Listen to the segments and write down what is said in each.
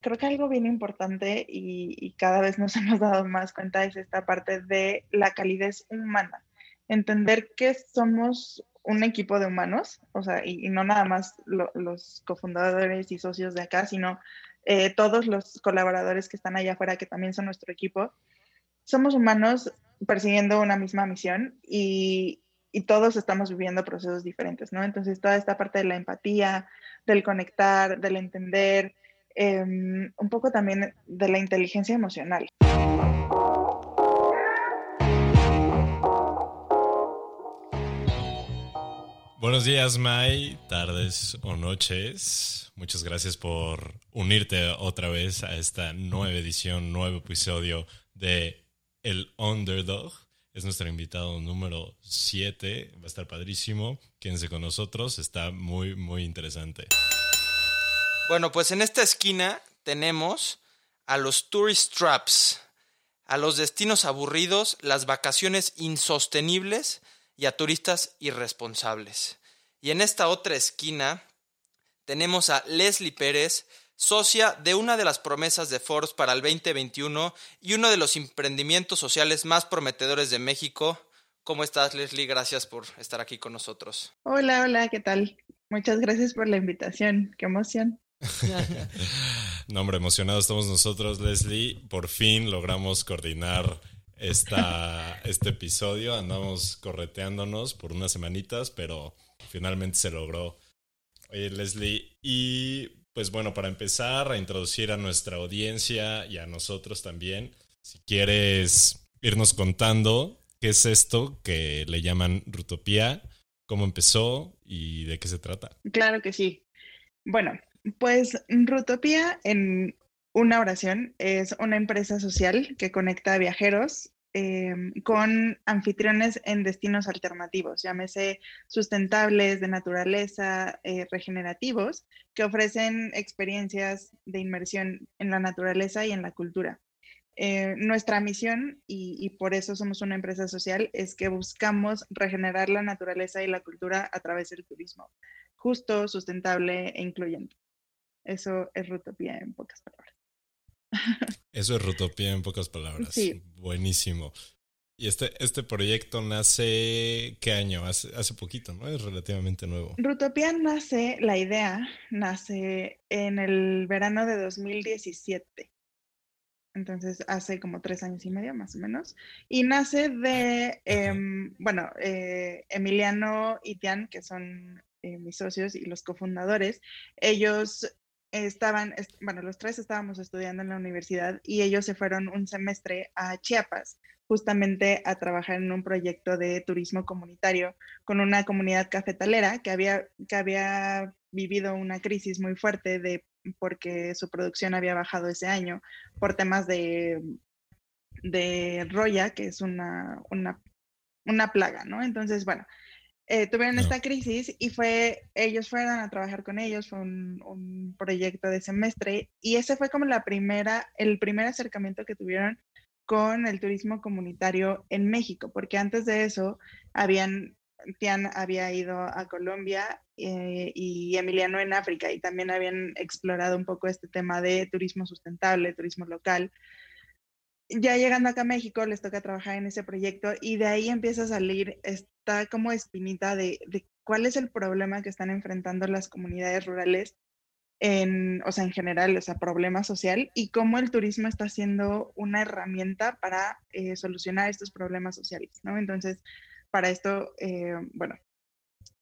creo que algo bien importante y, cada vez nos hemos dado más cuenta es esta parte de la calidez humana. Entender que somos un equipo de humanos, o sea, y, no nada más los cofundadores y socios de acá, sino eh, todos los colaboradores que están allá afuera, que también son nuestro equipo. Somos humanos persiguiendo una misma misión y, y todos estamos viviendo procesos diferentes, ¿no? Entonces, toda esta parte de la empatía, del conectar, del entender, Em, un poco también de la inteligencia emocional. Buenos días, Mai, tardes o noches. Muchas gracias por unirte otra vez a esta nueva edición, nuevo episodio de El Underdog. Es nuestro invitado número 7. Va a estar padrísimo. Quédense con nosotros. Está muy, muy interesante. Bueno, pues en esta esquina tenemos a los tourist traps, a los destinos aburridos, las vacaciones insostenibles y a turistas irresponsables. Y en esta otra esquina tenemos a Leslie Pérez, socia de una de las promesas de Forbes para el 2021 y uno de los emprendimientos sociales más prometedores de México. ¿Cómo estás, Leslie? Gracias por estar aquí con nosotros. Hola, hola, ¿qué tal? Muchas gracias por la invitación. Qué emoción. no, hombre, emocionados estamos nosotros, Leslie. Por fin logramos coordinar esta, este episodio. Andamos correteándonos por unas semanitas, pero finalmente se logró. Oye, Leslie, y pues bueno, para empezar a introducir a nuestra audiencia y a nosotros también, si quieres irnos contando qué es esto que le llaman Rutopía, cómo empezó y de qué se trata. Claro que sí. Bueno, pues Rutopía en una oración es una empresa social que conecta a viajeros em, con anfitriones en destinos alternativos, llámese sustentables, de naturaleza, eh, regenerativos, que ofrecen experiencias de inmersión en la naturaleza y en la cultura. Eh, nuestra misión, y, por eso somos una empresa social, es que buscamos regenerar la naturaleza y la cultura a través del turismo, justo, sustentable e incluyente. Eso es Rutopía en pocas palabras. Eso es Rutopía en pocas palabras. Sí. Buenísimo. Y este, este proyecto nace, ¿qué año? Hace, hace poquito, ¿no? Es relativamente nuevo. Rutopía nace, la idea nace en el verano de 2017. Entonces, hace como tres años y medio, más o menos. Y nace de, em, bueno, eh, Emiliano y Tian, que son eh, mis socios y los cofundadores, ellos estaban, bueno, los tres estábamos estudiando en la universidad y ellos se fueron un semestre a Chiapas justamente a trabajar en un proyecto de turismo comunitario con una comunidad cafetalera que había, que había vivido una crisis muy fuerte de, porque su producción había bajado ese año por temas de, de roya, que es una, una, una plaga, ¿no? Entonces, bueno, eh, tuvieron esta crisis y fue, ellos fueron a trabajar con ellos, fue un, proyecto de semestre y ese fue como la primera, el primer acercamiento que tuvieron con el turismo comunitario en México, porque antes de eso habían, Tian había ido a Colombia eh, y Emiliano en África y también habían explorado un poco este tema de turismo sustentable, turismo local. Ya llegando acá a México, les toca trabajar en ese proyecto y de ahí empieza a salir como espinita de, cuál es el problema que están enfrentando las comunidades rurales en, o sea, en general, o sea, problema social y cómo el turismo está siendo una herramienta para eh, solucionar estos problemas sociales, ¿no? Entonces, para esto, eh, bueno,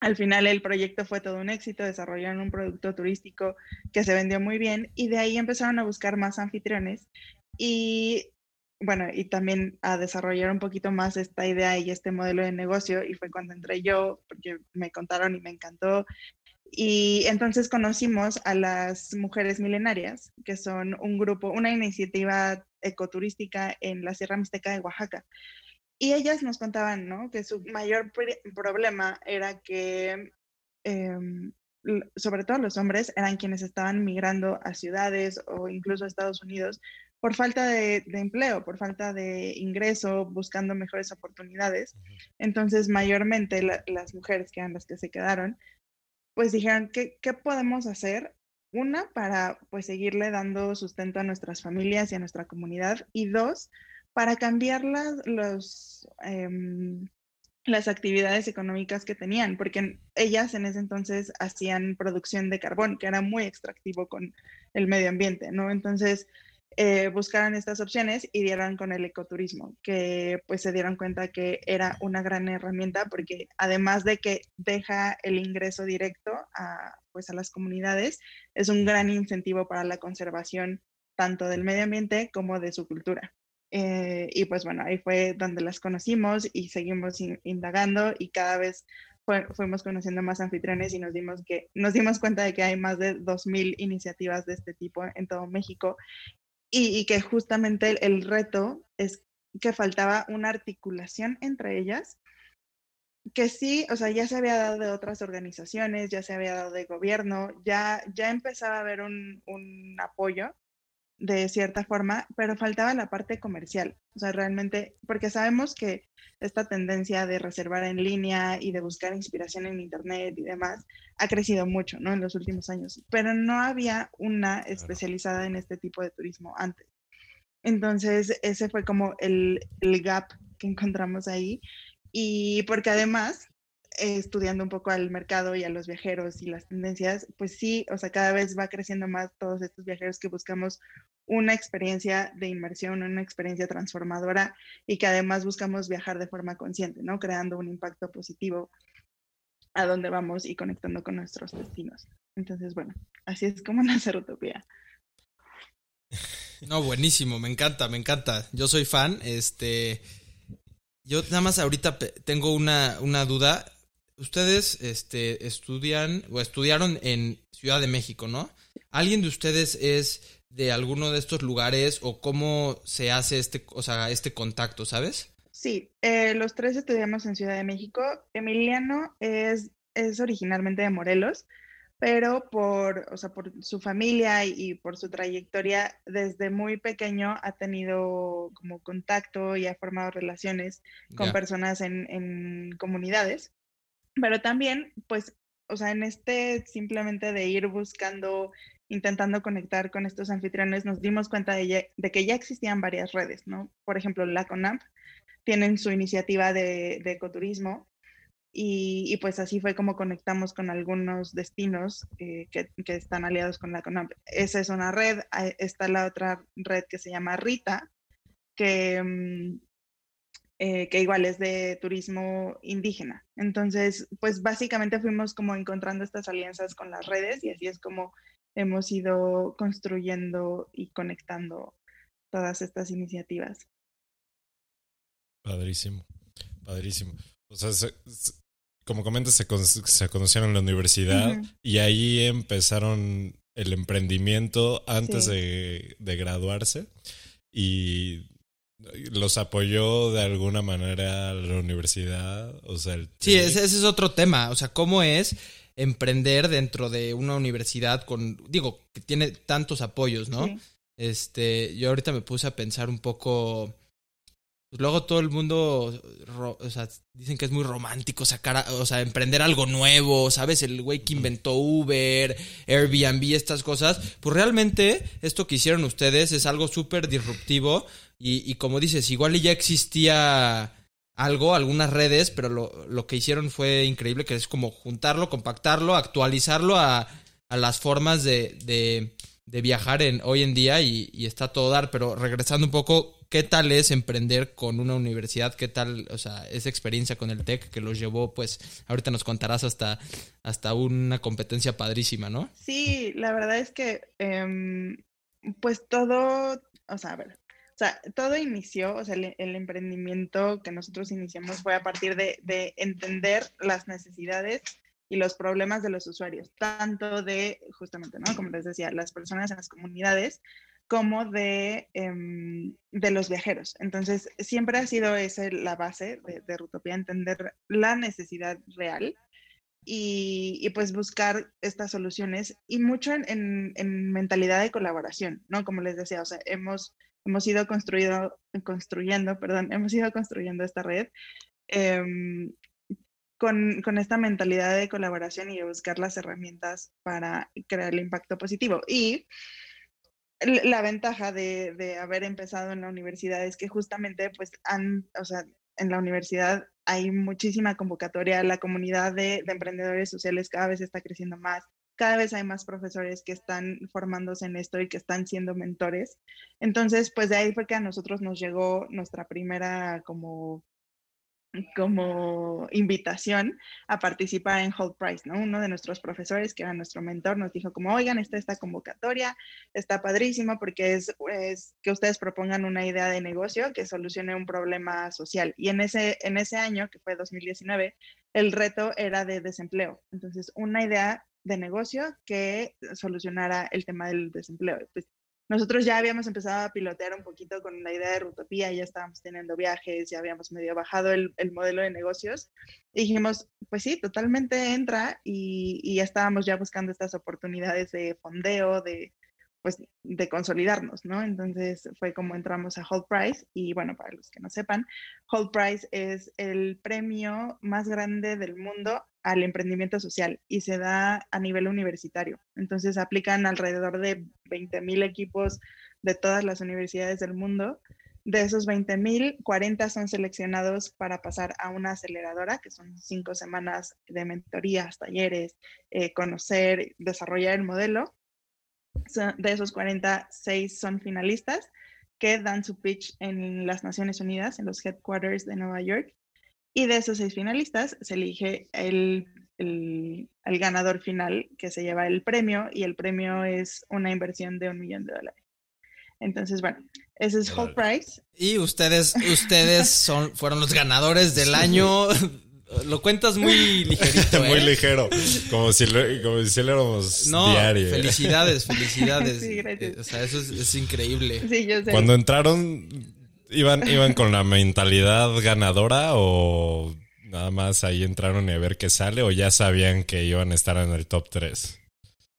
al final el proyecto fue todo un éxito, desarrollaron un producto turístico que se vendió muy bien y de ahí empezaron a buscar más anfitriones y bueno, y también a desarrollar un poquito más esta idea y este modelo de negocio. Y fue cuando entré yo, porque me contaron y me encantó. Y entonces conocimos a las mujeres milenarias, que son un grupo, una iniciativa ecoturística en la Sierra Mixteca de Oaxaca. Y ellas nos contaban, ¿no? Que su mayor problema era que, em, sobre todo los hombres, eran quienes estaban migrando a ciudades o incluso a Estados Unidos por falta de, empleo, por falta de ingreso, buscando mejores oportunidades. Entonces, mayormente las mujeres que eran las que se quedaron, pues dijeron, ¿qué, ¿qué podemos hacer una, para pues seguirle dando sustento a nuestras familias y a nuestra comunidad, y dos, para cambiar las, los, em, las actividades económicas que tenían, porque ellas en ese entonces hacían producción de carbón, que era muy extractivo con el medio ambiente, ¿no? Entonces, eh, buscaron estas opciones y dieron con el ecoturismo, que pues se dieron cuenta que era una gran herramienta porque además de que deja el ingreso directo a, pues, a las comunidades, es un gran incentivo para la conservación tanto del medio ambiente como de su cultura. Eh, y pues bueno, ahí fue donde las conocimos y seguimos indagando y cada vez fuimos conociendo más anfitriones y nos dimos, que, nos dimos cuenta de que hay más de 2.000 iniciativas de este tipo en todo México y, que justamente el, reto es que faltaba una articulación entre ellas, que sí, o sea, ya se había dado de otras organizaciones, ya se había dado de gobierno, ya, ya empezaba a haber un, un apoyo, de cierta forma, pero faltaba la parte comercial. O sea, realmente, porque sabemos que esta tendencia de reservar en línea y de buscar inspiración en Internet y demás ha crecido mucho, ¿no? En los últimos años, pero no había una especializada en este tipo de turismo antes. Entonces, ese fue como el, el gap que encontramos ahí. Y porque además, estudiando un poco al mercado y a los viajeros y las tendencias, pues sí, o sea, cada vez va creciendo más todos estos viajeros que buscamos una experiencia de inmersión, una experiencia transformadora y que además buscamos viajar de forma consciente, ¿no? Creando un impacto positivo a dónde vamos y conectando con nuestros destinos. Entonces, bueno, así es como nace Utopía. No, buenísimo, me encanta, me encanta. Yo soy fan, este... Yo nada más ahorita tengo una, una duda ustedes este, estudian o estudiaron en Ciudad de México, ¿no? ¿Alguien de ustedes es de alguno de estos lugares o cómo se hace este, o sea, este contacto, sabes? Sí, eh, los tres estudiamos en Ciudad de México. Emiliano es, es originalmente de Morelos, pero por, o sea, por su familia y, por su trayectoria, desde muy pequeño ha tenido como contacto y ha formado relaciones con personas en, en comunidades. Pero también, pues, o sea, en este simplemente de ir buscando, intentando conectar con estos anfitriones, nos dimos cuenta de, que ya existían varias redes, ¿no? Por ejemplo, la CONAMP tienen su iniciativa de, ecoturismo y, pues así fue como conectamos con algunos destinos eh, que, que, están aliados con la CONAMP. Esa es una red, está la otra red que se llama RITA, que mm, eh, que igual es de turismo indígena. Entonces, pues básicamente fuimos como encontrando estas alianzas con las redes y así es como hemos ido construyendo y conectando todas estas iniciativas. Padrísimo, padrísimo. O sea, como comentas, se, se, conocieron en la universidad y ahí empezaron el emprendimiento antes de, de graduarse y los apoyó de alguna manera la universidad, o sea, sí, ese, es otro tema, o sea, cómo es emprender dentro de una universidad con, digo, que tiene tantos apoyos, ¿no? Este, yo ahorita me puse a pensar un poco, pues luego todo el mundo, o sea, dicen que es muy romántico sacar, o sea, emprender algo nuevo, ¿sabes? El güey que inventó Uber, Airbnb, estas cosas, pues realmente esto que hicieron ustedes es algo súper disruptivo y, como dices, igual ya existía algo, algunas redes, pero lo, lo, que hicieron fue increíble, que es como juntarlo, compactarlo, actualizarlo a, a las formas de, de, de, viajar en, hoy en día y, está todo dar. Pero regresando un poco, ¿qué tal es emprender con una universidad? ¿Qué tal, o sea, esa experiencia con el TEC que los llevó, pues, ahorita nos contarás hasta, hasta una competencia padrísima, ¿no? Sí, la verdad es que, eh, pues todo, o sea, a ver, o sea, todo inició, o sea, el, emprendimiento que nosotros iniciamos fue a partir de, entender las necesidades y los problemas de los usuarios, tanto de, justamente, ¿no? Como les decía, las personas en las comunidades, como de, em, de los viajeros. Entonces, siempre ha sido esa la base de, de Rutopía, entender la necesidad real y, y, pues buscar estas soluciones y mucho en, en, en, mentalidad de colaboración, ¿no? Como les decía, o sea, hemos hemos ido construyendo, construyendo, perdón, hemos ido construyendo esta red. Em, con, con, esta mentalidad de colaboración y de buscar las herramientas para crear el impacto positivo. Y la ventaja de, de, haber empezado en la universidad es que justamente, pues, han, o sea, en la universidad hay muchísima convocatoria, la comunidad de, de emprendedores sociales cada vez está creciendo más, cada vez hay más profesores que están formándose en esto y que están siendo mentores. Entonces, pues de ahí fue que a nosotros nos llegó nuestra primera como como invitación a participar en Hold Price, ¿no? Uno de nuestros profesores, que era nuestro mentor, nos dijo como, oigan, esta convocatoria, está padrísimo porque es, es, que ustedes propongan una idea de negocio que solucione un problema social. Y en ese, en ese año, que fue 2019, el reto era de desempleo. Entonces, una idea de negocio que solucionara el tema del desempleo. Pues nosotros ya habíamos empezado a pilotear un poquito con la idea de Rutopía, ya estábamos teniendo viajes, ya habíamos medio bajado el, el modelo de negocios. Y dijimos, pues sí, totalmente entra y, y, ya estábamos ya buscando estas oportunidades de fondeo, de, pues, de consolidarnos, ¿no? Entonces fue como entramos a Hold Price y bueno, para los que no sepan, Hold Price es el premio más grande del mundo al emprendimiento social y se da a nivel universitario. Entonces aplican alrededor de 20.000 equipos de todas las universidades del mundo. De esos 20.000, 40 son seleccionados para pasar a una aceleradora, que son cinco semanas de mentorías, talleres, eh, conocer, desarrollar el modelo. De esos 46 son finalistas que dan su pitch en las Naciones Unidas, en los headquarters de Nueva York, y de esos seis finalistas se elige el, el, el, ganador final que se lleva el premio y el premio es una inversión de un millón de dólares. Entonces, bueno, ese es Whole Price. Y ustedes, ustedes son, fueron los ganadores del año. Lo cuentas muy ligerito. muy ¿eh? ligero. Como si, como si lo éramos no, diario. Felicidades, felicidades. Sí, gracias. O sea, eso es, es increíble. Sí, yo sé. Cuando entraron, ¿Iban, ¿Iban con la mentalidad ganadora o nada más ahí entraron y a ver qué sale o ya sabían que iban a estar en el top 3?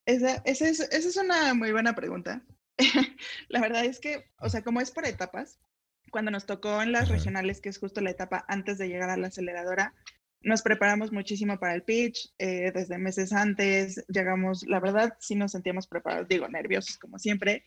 Esa, esa, es, esa es una muy buena pregunta. la verdad es que, o sea, como es por etapas, cuando nos tocó en las Ajá. regionales, que es justo la etapa antes de llegar a la aceleradora, nos preparamos muchísimo para el pitch, eh, desde meses antes, llegamos, la verdad, sí nos sentíamos preparados, digo, nerviosos como siempre,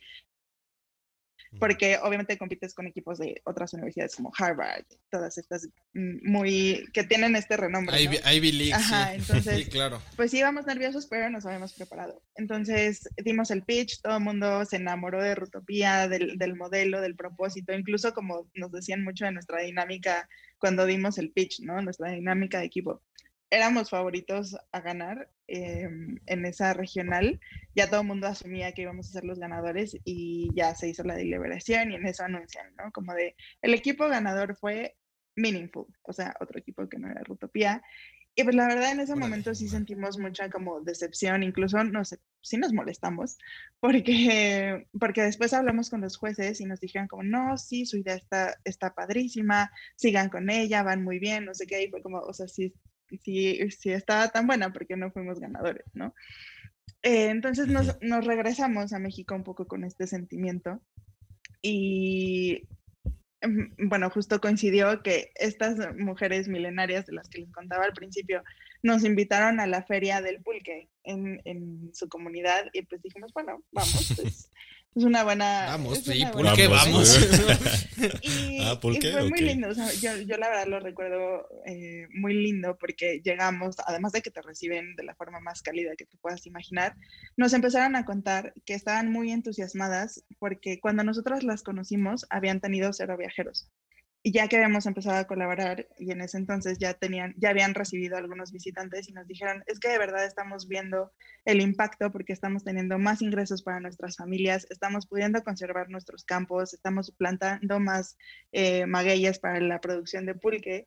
porque obviamente compites con equipos de otras universidades como Harvard, todas estas mm, muy que tienen este renombre. Ivy, ¿no? Ivy League, Ajá, sí. entonces, sí, claro. Pues sí, íbamos nerviosos, pero nos habíamos preparado. Entonces dimos el pitch, todo el mundo se enamoró de Rutopía, del, del modelo, del propósito, incluso como nos decían mucho de nuestra dinámica cuando dimos el pitch, ¿no? Nuestra dinámica de equipo éramos favoritos a ganar eh, en esa regional. Ya todo el mundo asumía que íbamos a ser los ganadores y ya se hizo la deliberación y en eso anuncian, ¿no? Como de, el equipo ganador fue Meaningful, o sea, otro equipo que no era Rutopía. Y pues la verdad en ese momento sí sentimos mucha como decepción, incluso no sé, sí nos molestamos, porque, porque después hablamos con los jueces y nos dijeron como, no, sí, su idea está, está padrísima, sigan con ella, van muy bien, no sé qué, y fue como, o sea, sí, si, si estaba tan buena, porque no fuimos ganadores, ¿no? Eh, entonces nos, nos, regresamos a México un poco con este sentimiento y bueno, justo coincidió que estas mujeres milenarias de las que les contaba al principio nos invitaron a la feria del pulque en, en su comunidad y pues dijimos, bueno, vamos, pues es una buena. Vamos, sí, una ¿por qué vamos? y, Ah, ¿por y fue muy lindo. O sea, yo, yo la verdad lo recuerdo eh, muy lindo porque llegamos, además de que te reciben de la forma más cálida que tú puedas imaginar, nos empezaron a contar que estaban muy entusiasmadas porque cuando nosotros las conocimos habían tenido cero viajeros. Y ya que habíamos empezado a colaborar y en ese entonces ya tenían, ya habían recibido algunos visitantes y nos dijeron, es que de verdad estamos viendo el impacto porque estamos teniendo más ingresos para nuestras familias, estamos pudiendo conservar nuestros campos, estamos plantando más eh, para la producción de pulque.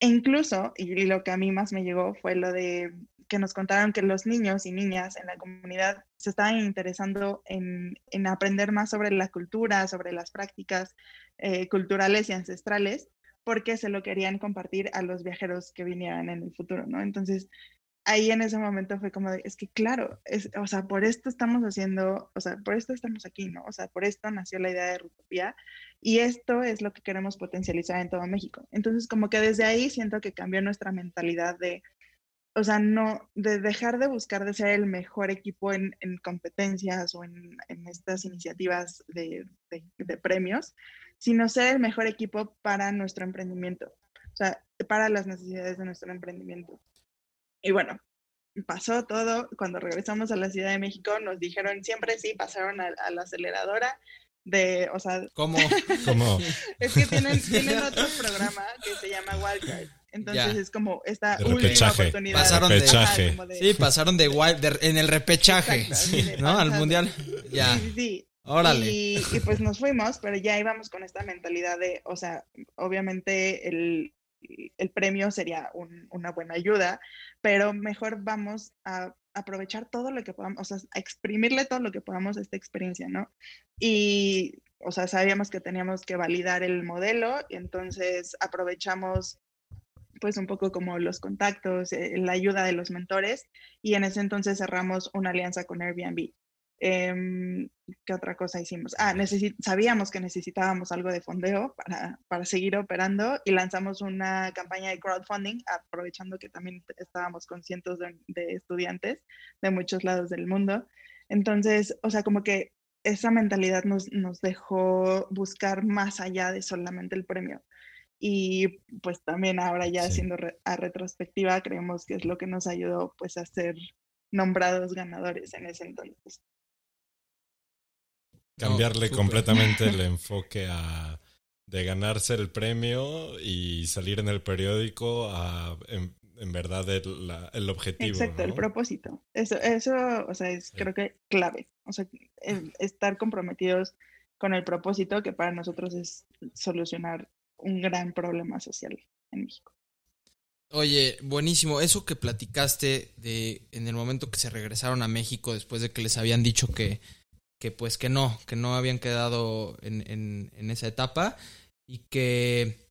E incluso, y lo que a mí más me llegó fue lo de que nos contaron que los niños y niñas en la comunidad se estaban interesando en, en aprender más sobre la cultura, sobre las prácticas eh, culturales y ancestrales, porque se lo querían compartir a los viajeros que vinieran en el futuro, ¿no? Entonces, ahí en ese momento fue como de, es que claro, es, o sea, por esto estamos haciendo, o sea, por esto estamos aquí, ¿no? O sea, por esto nació la idea de Rutopía y esto es lo que queremos potencializar en todo México. Entonces, como que desde ahí siento que cambió nuestra mentalidad de, o sea, no, de dejar de buscar de ser el mejor equipo en, en competencias o en, en estas iniciativas de, de, de premios, sino ser el mejor equipo para nuestro emprendimiento, o sea, para las necesidades de nuestro emprendimiento. Y bueno, pasó todo. Cuando regresamos a la Ciudad de México, nos dijeron siempre sí, pasaron a, a la aceleradora de, o sea, ¿Cómo? ¿Cómo? es que tienen, tienen otro programa que se llama Wildcard. Entonces Ya. es como esta De última repechaje. oportunidad. Pasaron de- Ajá, de- Sí, pasaron de wild de- en el repechaje, Exacto, de ¿no? Al mundial. Ya, Sí, sí, sí. órale. Y, y pues nos fuimos, pero ya íbamos con esta mentalidad de, o sea, obviamente el, el premio sería un- una buena ayuda, pero mejor vamos a aprovechar todo lo que podamos, o sea, a exprimirle todo lo que podamos a esta experiencia, ¿no? Y, o sea, sabíamos que teníamos que validar el modelo, y entonces aprovechamos pues un poco como los contactos, eh, la ayuda de los mentores, y en ese entonces cerramos una alianza con Airbnb. Em, ¿Qué otra cosa hicimos? Ah, sabíamos que necesitábamos algo de fondeo para, para seguir operando y lanzamos una campaña de crowdfunding, aprovechando que también estábamos con cientos de, de estudiantes de muchos lados del mundo. Entonces, o sea, como que esa mentalidad nos, nos dejó buscar más allá de solamente el premio. Y pues también ahora ya Sí. haciendo re- a retrospectiva, creemos que es lo que nos ayudó pues a ser nombrados ganadores en ese entonces. Cambiarle completamente el enfoque a de ganarse el premio y salir en el periódico a en, en verdad el, la- el objetivo. Exacto, el propósito. Eso, eso, o sea, es creo que clave. O sea, el estar comprometidos con el propósito que para nosotros es solucionar un gran problema social en México. Oye, buenísimo. Eso que platicaste de en el momento que se regresaron a México después de que les habían dicho que, que pues que no, que no habían quedado en, en, en esa etapa y que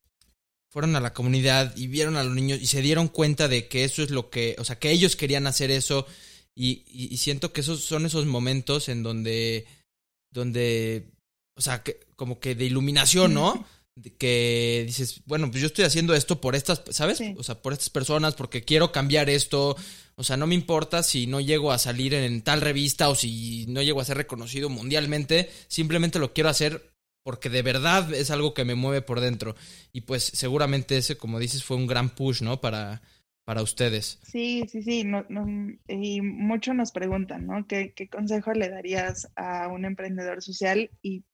fueron a la comunidad y vieron a los niños y se dieron cuenta de que eso es lo que, o sea, que ellos querían hacer eso y, y, siento que esos son esos momentos en donde, donde, o sea, que, como que de iluminación, ¿no? Que dices, bueno, pues yo estoy haciendo esto por estas, ¿sabes? Sí. O sea, por estas personas, porque quiero cambiar esto. O sea, no me importa si no llego a salir en tal revista o si no llego a ser reconocido mundialmente. Simplemente lo quiero hacer porque de verdad es algo que me mueve por dentro. Y pues seguramente ese, como dices, fue un gran push, ¿no? Para, para ustedes. Sí, sí, sí. No, no, y mucho nos preguntan, ¿no? ¿Qué, ¿Qué consejo le darías a un emprendedor social? Y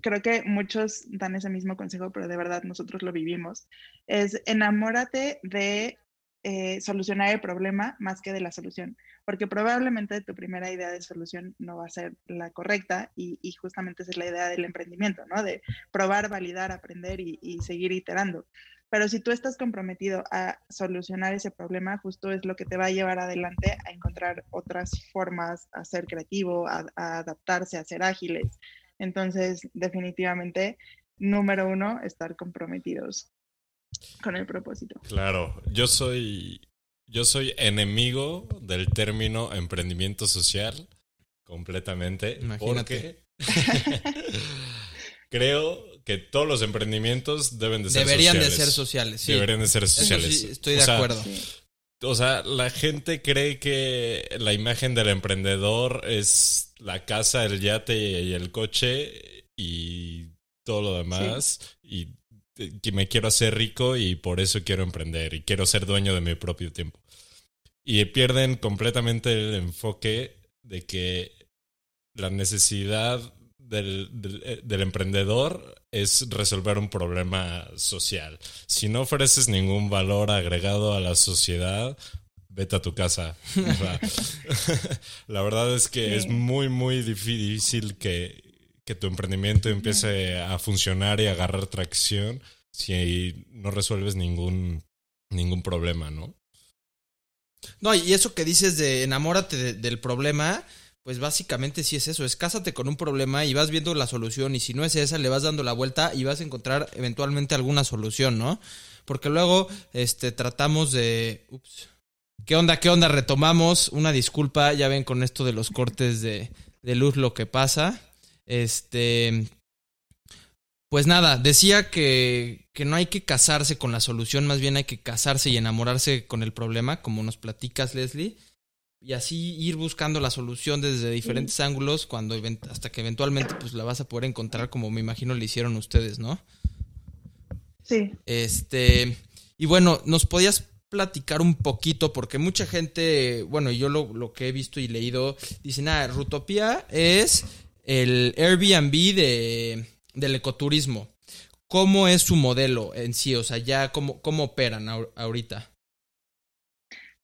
creo que muchos dan ese mismo consejo, pero de verdad nosotros lo vivimos. Es enamórate de eh, solucionar el problema más que de la solución, porque probablemente tu primera idea de solución no va a ser la correcta y, y justamente esa es la idea del emprendimiento, ¿no? De probar, validar, aprender y, y seguir iterando. Pero si tú estás comprometido a solucionar ese problema, justo es lo que te va a llevar adelante a encontrar otras formas, a ser creativo, a, a adaptarse, a ser ágiles. Entonces, definitivamente, número uno, estar comprometidos con el propósito. Claro, yo soy yo soy enemigo del término emprendimiento social completamente Imagínate. porque creo que todos los emprendimientos deben de ser Deberían sociales. de ser sociales. Sí. Deberían de ser sociales. sí, estoy O de sea, acuerdo. Sí. O sea, la gente cree que la imagen del emprendedor es la casa, el yate y el coche y todo lo demás. Y que me quiero hacer rico y por eso quiero emprender y quiero ser dueño de mi propio tiempo. Y pierden completamente el enfoque de que la necesidad del, del, eh, del emprendedor es resolver un problema social. Si no ofreces ningún valor agregado a la sociedad, vete a tu casa. O sea, la verdad es que Sí. es muy, muy difícil que, que tu emprendimiento empiece a funcionar y a agarrar tracción si no resuelves ningún, ningún problema, ¿no? No, y eso que dices de enamórate de- del problema, pues básicamente sí es eso, es cásate con un problema y vas viendo la solución y si no es esa le vas dando la vuelta y vas a encontrar eventualmente alguna solución, ¿no? Porque luego este tratamos de ups, ¿Qué onda? ¿Qué onda? Retomamos. Una disculpa, ya ven con esto de los cortes de, de luz lo que pasa. Este. Pues nada, decía que, que, no hay que casarse con la solución, más bien hay que casarse y enamorarse con el problema, como nos platicas, Leslie. Y así ir buscando la solución desde diferentes ángulos cuando hasta que eventualmente pues la vas a poder encontrar como me imagino le hicieron ustedes, ¿no? Sí. Este, y bueno, nos podías platicar un poquito, porque mucha gente, bueno, yo lo, lo que he visto y leído, dicen, ah, Rutopía es el Airbnb de, del ecoturismo. ¿Cómo es su modelo en sí? O sea, ya, ¿cómo, cómo operan ahorita?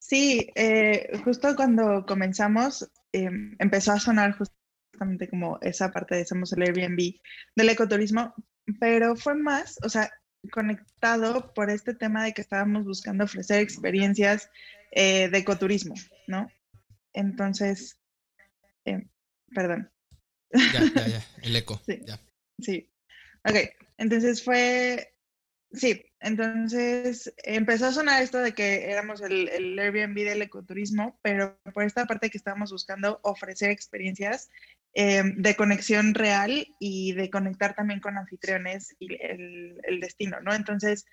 Sí, eh, justo cuando comenzamos, eh, empezó a sonar justamente como esa parte de somos el Airbnb del ecoturismo, pero fue más, o sea, conectado por este tema de que estábamos buscando ofrecer experiencias eh, de ecoturismo, ¿no? Entonces, perdón. Ya, ya, ya, el eco. Sí, ya. sí. Ok, entonces fue, sí, entonces empezó a sonar esto de que éramos el, el Airbnb del ecoturismo, pero por esta parte que estábamos buscando ofrecer experiencias eh, de conexión real y de conectar también con anfitriones y el, el, destino, ¿no? Entonces,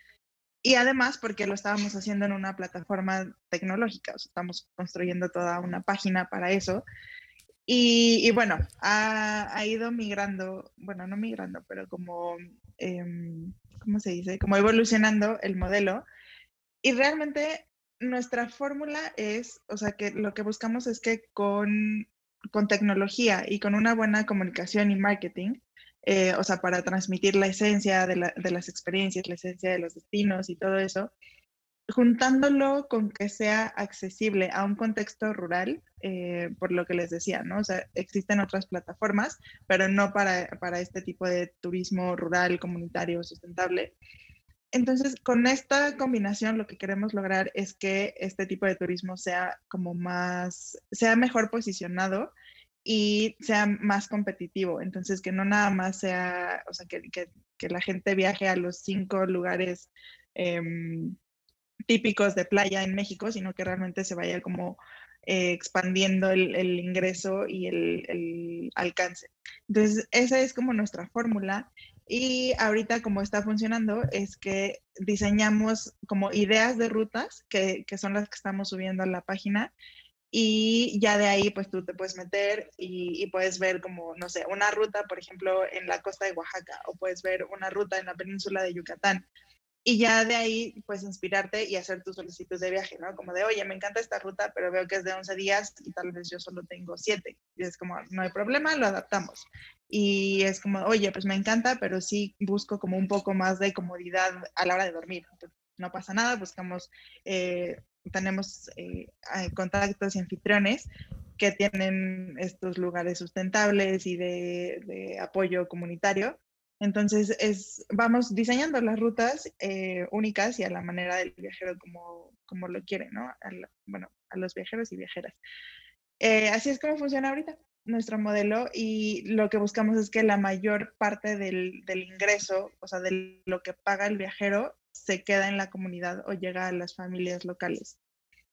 y además porque lo estábamos haciendo en una plataforma tecnológica, estamos construyendo toda una página para eso. Y, bueno, ha, ha, ido migrando, bueno, no migrando, pero como, eh, ¿cómo se dice? Como evolucionando el modelo. Y realmente nuestra fórmula es, o sea, que lo que buscamos es que con con tecnología y con una buena comunicación y marketing, eh, o sea, para transmitir la esencia de, la, de, las experiencias, la esencia de los destinos y todo eso, juntándolo con que sea accesible a un contexto rural, eh, por lo que les decía, ¿no? O sea, existen otras plataformas, pero no para, para este tipo de turismo rural, comunitario, sustentable. Entonces, con esta combinación lo que queremos lograr es que este tipo de turismo sea como más, sea mejor posicionado y sea más competitivo. Entonces, que no nada más sea, o sea, que, que, que la gente viaje a los cinco lugares eh, típicos de playa en México, sino que realmente se vaya como eh, expandiendo el, el, ingreso y el, el alcance. Entonces, esa es como nuestra fórmula. Y ahorita como está funcionando es que diseñamos como ideas de rutas, que, que, son las que estamos subiendo a la página, y ya de ahí pues tú te puedes meter y, y, puedes ver como, no sé, una ruta, por ejemplo, en la costa de Oaxaca, o puedes ver una ruta en la península de Yucatán, y ya de ahí pues inspirarte y hacer tus solicitudes de viaje, ¿no? Como de, oye, me encanta esta ruta, pero veo que es de 11 días y tal vez yo solo tengo 7. Y es como, no hay problema, lo adaptamos. Y es como, oye, pues me encanta, pero sí busco como un poco más de comodidad a la hora de dormir. No pasa nada, buscamos, eh, tenemos eh, contactos y anfitriones que tienen estos lugares sustentables y de apoyo comunitario entonces, es, vamos diseñando las rutas eh, únicas y a la manera del viajero como, como lo quiere, ¿no? Bueno, a los viajeros y viajeras. Eh, así es como funciona ahorita nuestro modelo y lo que buscamos es que la mayor parte del, del ingreso, o sea, de lo que paga el viajero, se queda en la comunidad o llega a las familias locales.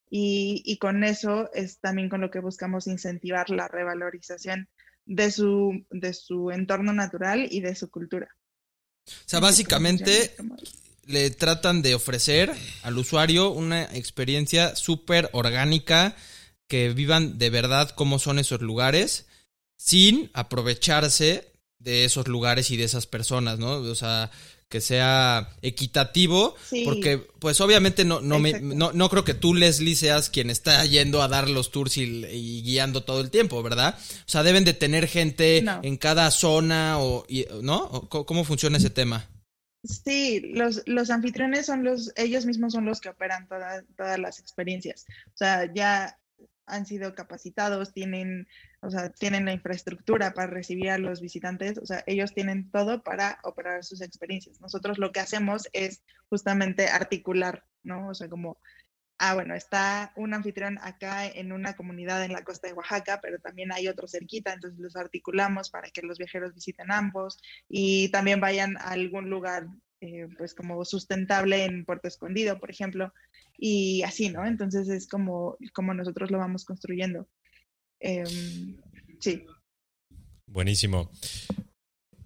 Y, y, con eso es también con lo que buscamos incentivar la revalorización de su, de su entorno natural y de su cultura. O sea, básicamente le tratan de ofrecer al usuario una experiencia súper orgánica, que vivan de verdad cómo son esos lugares, sin aprovecharse de esos lugares y de esas personas, ¿no? O sea, que sea equitativo, sí. porque pues obviamente no, no, me, no, no, creo que tú, Leslie, seas quien está yendo a dar los tours y, y guiando todo el tiempo, ¿verdad? O sea, deben de tener gente no. en cada zona, o, ¿no? ¿Cómo funciona ese tema? Sí, los, los anfitriones son los, ellos mismos son los que operan toda, todas las experiencias. O sea, ya han sido capacitados, tienen, o sea, tienen la infraestructura para recibir a los visitantes, o sea, ellos tienen todo para operar sus experiencias. Nosotros lo que hacemos es justamente articular, ¿no? O sea, como, ah, bueno, está un anfitrión acá en una comunidad en la costa de Oaxaca, pero también hay otro cerquita, entonces los articulamos para que los viajeros visiten ambos y también vayan a algún lugar eh, pues como sustentable en Puerto Escondido, por ejemplo, y así, ¿no? Entonces es como, como nosotros lo vamos construyendo. Em, sí. Buenísimo.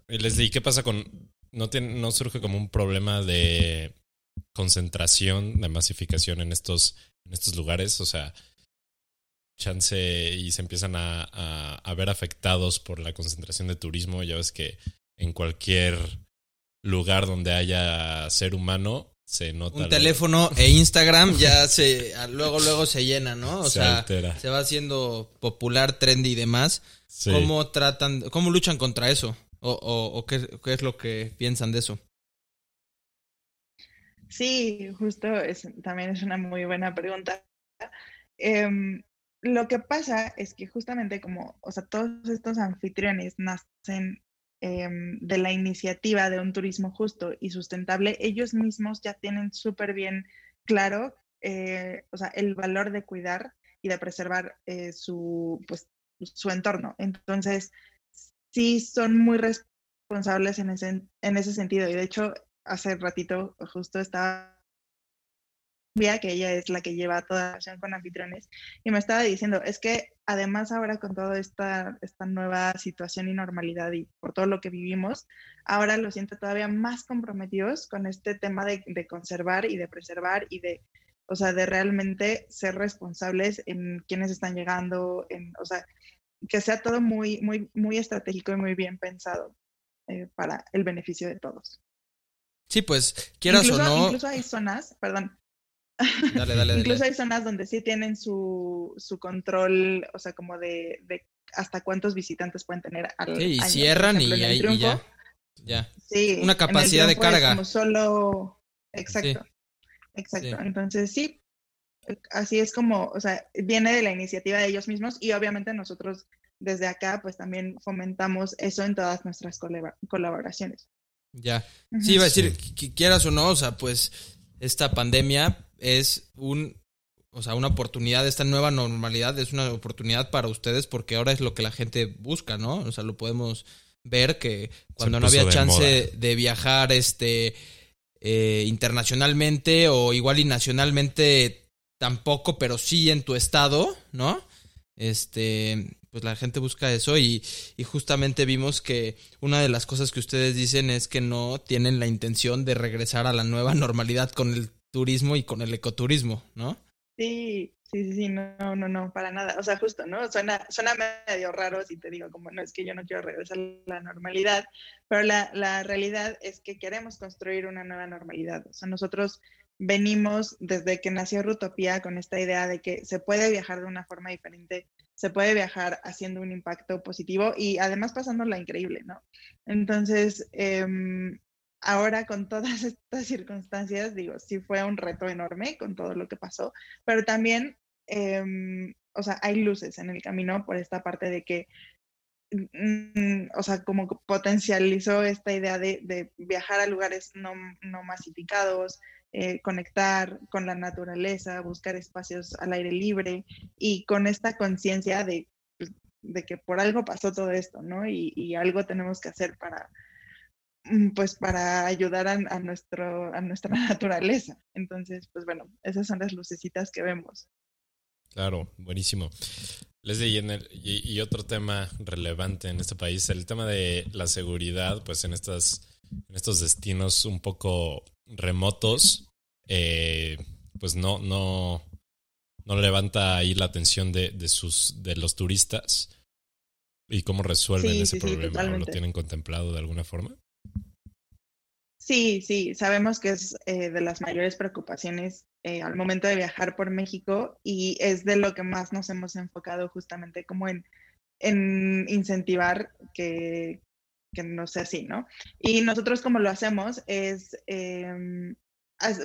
Leslie, ¿qué pasa con... ¿No, ¿No surge como un problema de concentración, de masificación en estos, en estos lugares? O sea, chance y se empiezan a, a, ver afectados por la concentración de turismo. Ya ves que en cualquier lugar donde haya ser humano se nota. Un teléfono e Instagram ya se luego luego se llena, ¿no? O sea, se va haciendo popular, trendy y demás. ¿Cómo tratan, cómo luchan contra eso? ¿O, o, qué, qué, es lo que piensan de eso? Sí, justo es, también es una muy buena pregunta. Eh, lo que pasa es que justamente como, o sea, todos estos anfitriones nacen em, de la iniciativa de un turismo justo y sustentable, ellos mismos ya tienen súper bien claro, eh, o sea, el valor de cuidar y de preservar eh, su, pues, su entorno. Entonces, sí son muy responsables en ese, en ese sentido. Y de hecho, hace ratito justo estaba que ella es la que lleva toda la acción con anfitriones, y me estaba diciendo, es que además ahora con toda esta, esta nueva situación y normalidad y por todo lo que vivimos, ahora lo siento todavía más comprometidos con este tema de, de conservar y de preservar y de, o sea, de realmente ser responsables en quienes están llegando, en, o sea, que sea todo muy, muy, muy estratégico y muy bien pensado eh, para el beneficio de todos. Sí, pues quieras o no. Incluso hay zonas, perdón, Incluso hay zonas donde sí tienen su, su control, o sea, como de, de, hasta cuántos visitantes pueden tener al Sí, y cierran y, ahí, ya. Ya. Sí, Una capacidad de carga. como solo. Exacto. Exacto. Entonces, sí. Así es como, o sea, viene de la iniciativa de ellos mismos y obviamente nosotros desde acá, pues también fomentamos eso en todas nuestras colaboraciones. Ya. Sí, iba a decir, quieras o no, o sea, pues esta pandemia es un, o sea, una oportunidad, esta nueva normalidad es una oportunidad para ustedes porque ahora es lo que la gente busca, ¿no? O sea, lo podemos ver que cuando no había chance de viajar este eh, internacionalmente o igual y nacionalmente tampoco, pero sí en tu estado, ¿no? Este, pues la gente busca eso y, y, justamente vimos que una de las cosas que ustedes dicen es que no tienen la intención de regresar a la nueva normalidad con el turismo y con el ecoturismo, ¿no? Sí, sí, sí, no, no, no, para nada. O sea, justo, ¿no? Suena, suena medio raro si te digo, como no es que yo no quiero regresar a la normalidad, pero la, la realidad es que queremos construir una nueva normalidad. O sea, nosotros venimos desde que nació Rutopía con esta idea de que se puede viajar de una forma diferente, se puede viajar haciendo un impacto positivo y además pasándola increíble, ¿no? Entonces, eh, ahora con todas estas circunstancias, digo, sí fue un reto enorme con todo lo que pasó, pero también, em, o sea, hay luces en el camino por esta parte de que, mm, o sea, como potencializó esta idea de, viajar a lugares no, masificados, eh, conectar con la naturaleza, buscar espacios al aire libre y con esta conciencia de, pues, de que por algo pasó todo esto, ¿no? y algo tenemos que hacer para, Mm, pues para ayudar a, nuestro, a nuestra naturaleza. Entonces, pues bueno, esas son las lucecitas que vemos. Claro, buenísimo. Leslie, y, y, otro tema relevante en este país, el tema de la seguridad, pues en, estas, en estos destinos un poco remotos, eh, pues no, no, no levanta ahí la atención de, de, sus, de los turistas. ¿Y cómo resuelven ese problema? ¿Lo tienen contemplado de alguna forma? Sí, sí, sabemos que es eh, de las mayores preocupaciones eh, al momento de viajar por México y es de lo que más nos hemos enfocado justamente como en, en incentivar que, que, no sea así, ¿no? Y nosotros como lo hacemos es, eh,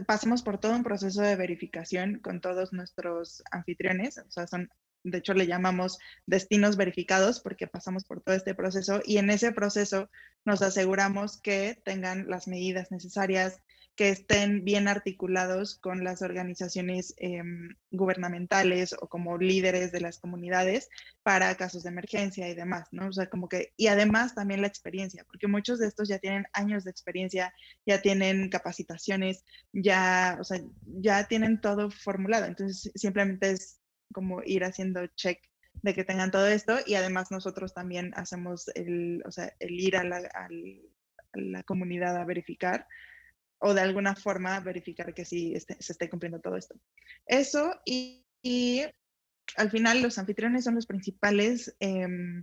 pasamos por todo un proceso de verificación con todos nuestros anfitriones, o sea, son de hecho le llamamos destinos verificados porque pasamos por todo este proceso y en ese proceso nos aseguramos que tengan las medidas necesarias, que estén bien articulados con las organizaciones em, gubernamentales o como líderes de las comunidades para casos de emergencia y demás, ¿no? O sea, como que, y además también la experiencia, porque muchos de estos ya tienen años de experiencia, ya tienen capacitaciones, ya, o sea, ya tienen todo formulado, entonces simplemente es como ir haciendo check de que tengan todo esto y además nosotros también hacemos el, o sea, el ir a la, a la comunidad a verificar o de alguna forma verificar que sí este, se esté cumpliendo todo esto. Eso y, al final los anfitriones son los principales em,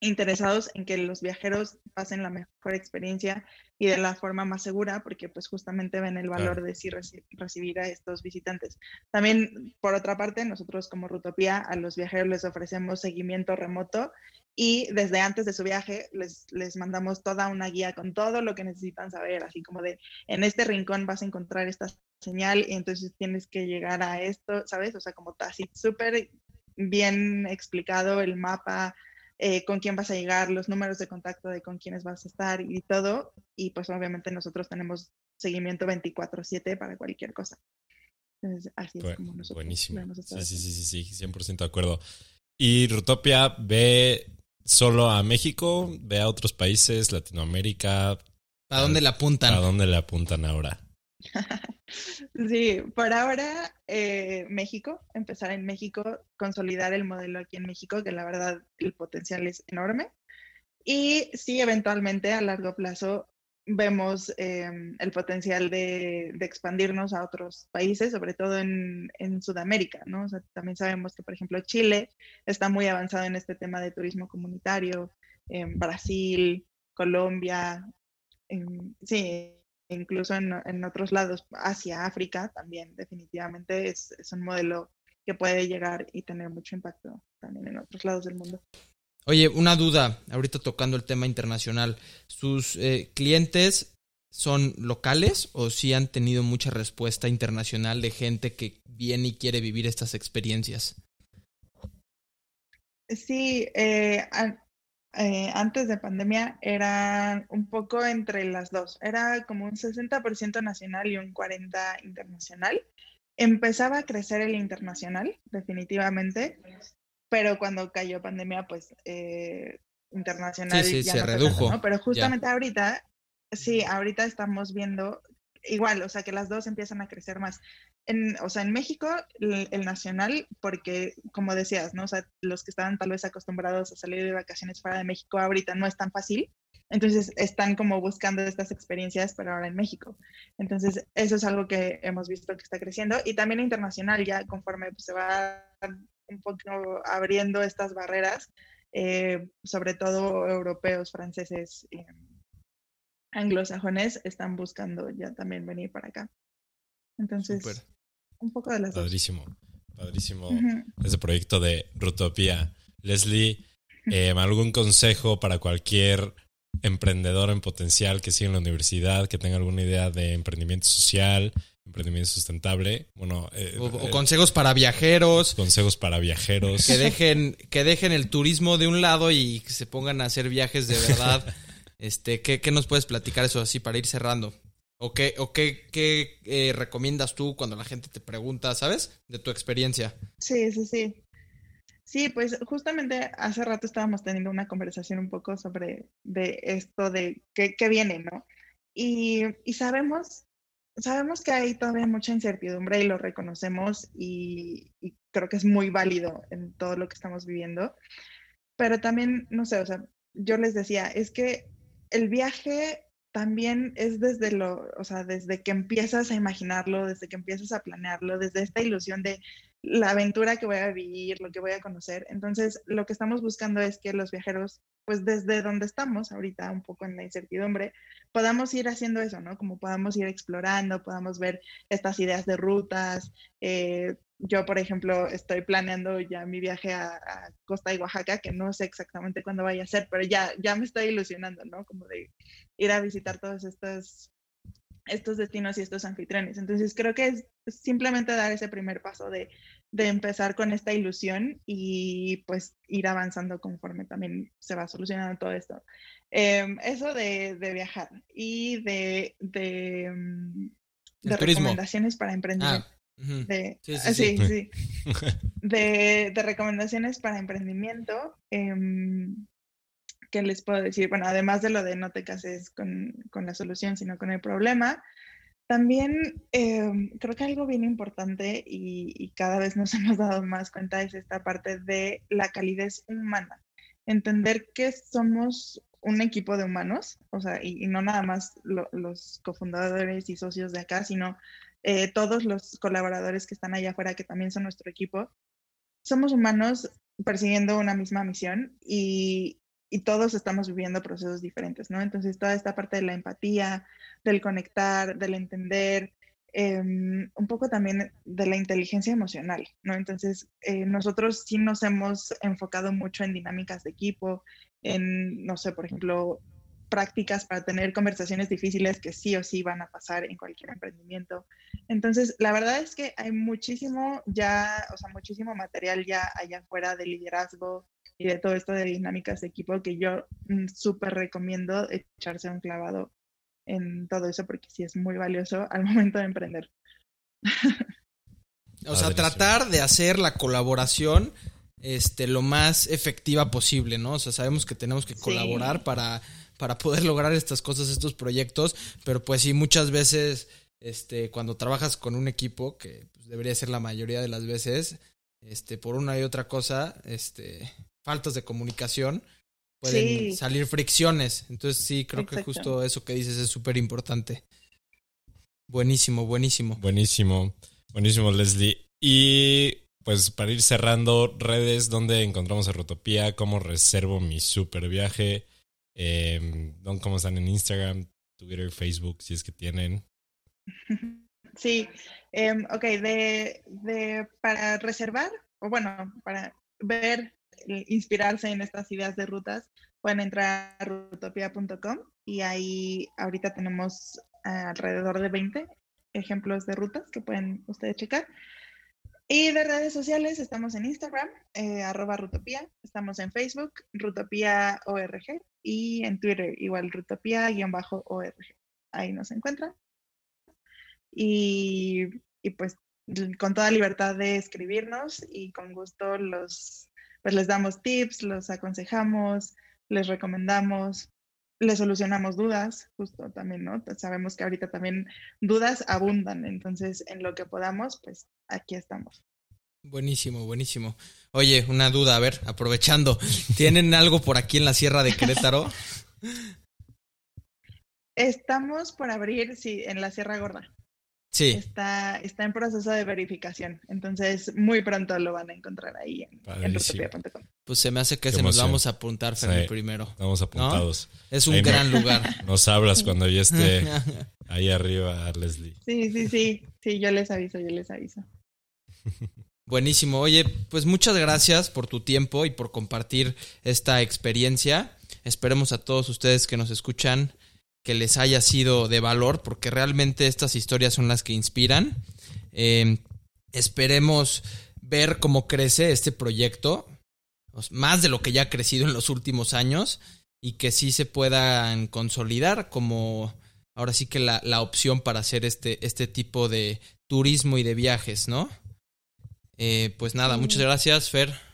interesados en que los viajeros pasen la mejor experiencia y de la forma más segura, porque pues justamente ven el valor de sí recibir a estos visitantes. También, por otra parte, nosotros como Rutopía a los viajeros les ofrecemos seguimiento remoto y desde antes de su viaje les, les mandamos toda una guía con todo lo que necesitan saber, así como de, en este rincón vas a encontrar esta señal y entonces tienes que llegar a esto, ¿sabes? O sea, como así súper bien explicado el mapa, eh, con quién vas a llegar, los números de contacto de con quiénes vas a estar y todo. Y pues obviamente nosotros tenemos seguimiento 24/7 para cualquier cosa. Entonces, así es como nosotros. Buenísimo. Sí, sí, sí, sí, sí, 100% de acuerdo. ¿Y Rutopia ve solo a México? ¿Ve a otros países, Latinoamérica? ¿A dónde le apuntan? ¿A dónde le apuntan ahora? Sí, por ahora eh, México, empezar en México, consolidar el modelo aquí en México, que la verdad el potencial es enorme. Y sí, eventualmente a largo plazo vemos em, el potencial de, expandirnos a otros países, sobre todo en, Sudamérica, ¿no? también sabemos que, por ejemplo, Chile está muy avanzado en este tema de turismo comunitario, en Brasil, Colombia, sí, incluso en, otros lados, Asia, África, también definitivamente es, un modelo que puede llegar y tener mucho impacto también en otros lados del mundo. Oye, una duda, ahorita tocando el tema internacional, ¿sus eh, clientes son locales o sí han tenido mucha respuesta internacional de gente que viene y quiere vivir estas experiencias? Sí, eh, eh, antes de pandemia era un poco entre las dos. Era como un 60% nacional y un 40% internacional. Empezaba a crecer el internacional, definitivamente, pero cuando cayó pandemia, pues eh, internacional ya se redujo. Pero justamente ahorita, sí, ahorita estamos viendo igual, o sea, que las dos empiezan a crecer más. En, o sea, en México, el, nacional, porque como decías, ¿no? O sea, los que estaban tal vez acostumbrados a salir de vacaciones fuera de México ahorita no es tan fácil. Entonces están como buscando estas experiencias, pero ahora en México. Entonces, eso es algo que hemos visto que está creciendo. Y también internacional, ya conforme pues, se va un poco abriendo estas barreras, eh, sobre todo europeos, franceses, eh, anglosajones están buscando ya también venir para acá. Entonces, un poco de las Padrísimo, padrísimo ese proyecto de Rutopía. Leslie, eh, ¿algún consejo para cualquier emprendedor en potencial que siga en la universidad, que tenga alguna idea de emprendimiento social, emprendimiento sustentable? Bueno, eh, o, consejos para viajeros. Consejos para viajeros. Que dejen, que dejen el turismo de un lado y que se pongan a hacer viajes de verdad. Este, ¿qué, nos puedes platicar eso así para ir cerrando? ¿O qué, o qué, qué eh, recomiendas tú cuando la gente te pregunta, ¿sabes? De tu experiencia. Sí, sí, sí. Sí, pues justamente hace rato estábamos teniendo una conversación un poco sobre de esto de qué, qué viene, ¿no? Y, y, sabemos, sabemos que hay todavía mucha incertidumbre y lo reconocemos y, creo que es muy válido en todo lo que estamos viviendo. Pero también, no sé, o sea, yo les decía, es que el viaje también es desde lo, o sea, desde que empiezas a imaginarlo, desde que empiezas a planearlo, desde esta ilusión de la aventura que voy a vivir, lo que voy a conocer. Entonces, lo que estamos buscando es que los viajeros, pues desde donde estamos ahorita, un poco en la incertidumbre, podamos ir haciendo eso, ¿no? Como podamos ir explorando, podamos ver estas ideas de rutas, eh, yo, por ejemplo, estoy planeando ya mi viaje a, Costa y Oaxaca, que no sé exactamente cuándo vaya a ser, pero ya, ya me estoy ilusionando, ¿no? Como de ir a visitar todos estos, estos destinos y estos anfitriones. Entonces, creo que es simplemente dar ese primer paso de, de empezar con esta ilusión y pues ir avanzando conforme también se va solucionando todo esto. Em, eso de, de, viajar y de, de, mm, de recomendaciones para emprendimiento. Ah, de, Sí, sí, ah, sí. sí, sí. De, de recomendaciones para emprendimiento. em, ¿Qué les puedo decir? Bueno, además de lo de no te cases con, con la solución, sino con el problema, también em, creo que algo bien importante y, cada vez nos hemos dado más cuenta es esta parte de la calidez humana. Entender que somos un equipo de humanos, o sea, y, no nada más lo- los cofundadores y socios de acá, sino eh, todos los colaboradores que están allá afuera, que también son nuestro equipo. Somos humanos persiguiendo una misma misión y, y todos estamos viviendo procesos diferentes, ¿no? Entonces, toda esta parte de la empatía, del conectar, del entender, em, un poco también de la inteligencia emocional, ¿no? Entonces, eh, nosotros sí nos hemos enfocado mucho en dinámicas de equipo, en, no sé, por ejemplo, prácticas para tener conversaciones difíciles que sí o sí van a pasar en cualquier emprendimiento. Entonces, la verdad es que hay muchísimo ya, o sea, muchísimo material ya allá afuera de liderazgo y de todo esto de dinámicas de equipo que yo mm, súper recomiendo echarse un clavado en todo eso porque sí es muy valioso al momento de emprender. O sea, tratar de hacer la colaboración este, lo más efectiva posible, ¿no? O sea, sabemos que tenemos que Sí. colaborar para, para poder lograr estas cosas, estos proyectos, pero pues sí, muchas veces, este, cuando trabajas con un equipo, que pues, debería ser la mayoría de las veces, este, por una y otra cosa, este, faltas de comunicación, pueden Sí. salir fricciones. Entonces sí, creo que justo eso que dices es súper importante. Buenísimo, buenísimo. Buenísimo, buenísimo, Leslie. Y pues para ir cerrando, redes, ¿dónde encontramos a Rotopía? ¿Cómo reservo mi super viaje? Eh, ¿dónde- ¿Cómo están en Instagram, Twitter, Facebook, si es que tienen? Sí, em, ok, de, de, para reservar, o bueno, para ver, eh, inspirarse en estas ideas de rutas, pueden entrar a rutopia.com y ahí ahorita tenemos alrededor de 20 ejemplos de rutas que pueden ustedes checar. Y de redes sociales estamos en Instagram, eh, arroba Rutopía, estamos en Facebook, Rutopía ORG, y en Twitter, igual Rutopía-ORG. Ahí nos encuentran. Y, y pues con toda libertad de escribirnos y con gusto los, pues les damos tips, los aconsejamos, les recomendamos, les solucionamos dudas, justo también, ¿no? Sabemos que ahorita también dudas abundan, entonces en lo que podamos, pues aquí estamos. Buenísimo, buenísimo. Oye, una duda, a ver, aprovechando. ¿Tienen algo por aquí en la Sierra de Querétaro? Estamos por abrir, sí, en la Sierra Gorda. Sí. Está, está en proceso de verificación, entonces muy pronto lo van a encontrar ahí en, en. Pues se me hace que Qué se nos vamos a apuntar, Fermi, Sí. primero. Estamos apuntados. Es un Ahí gran lugar. Nos hablas cuando ya esté ahí arriba, Leslie. Sí, sí, sí, sí, yo les aviso, yo les aviso. Buenísimo. Oye, pues muchas gracias por tu tiempo y por compartir esta experiencia. Esperemos a todos ustedes que nos escuchan que les haya sido de valor, porque realmente estas historias son las que inspiran. Eh, esperemos ver cómo crece este proyecto, pues, más de lo que ya ha crecido en los últimos años, y que sí se puedan consolidar como ahora sí que la, la opción para hacer este, este tipo de turismo y de viajes, ¿no? Eh, pues nada, muchas gracias, Fer.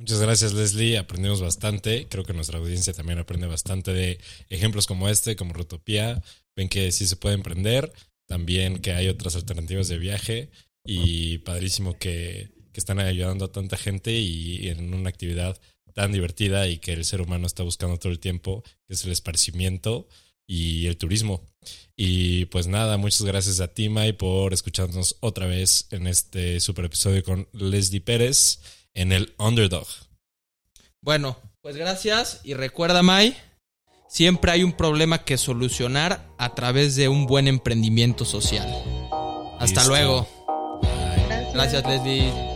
Muchas gracias, Leslie. Aprendimos bastante. Creo que nuestra audiencia también aprende bastante de ejemplos como este, como Rotopía. Ven que sí se puede emprender. También que hay otras alternativas de viaje. Y padrísimo que, que están ayudando a tanta gente y en una actividad tan divertida y que el ser humano está buscando todo el tiempo, que es el esparcimiento y el turismo. Y pues nada, muchas gracias a ti, Mai, por escucharnos otra vez en este super episodio con Leslie Pérez en el Underdog. Bueno, pues gracias y recuerda, Mai, siempre hay un problema que solucionar a través de un buen emprendimiento social. Hasta Listo. luego. Bye. Gracias. Gracias, Leslie.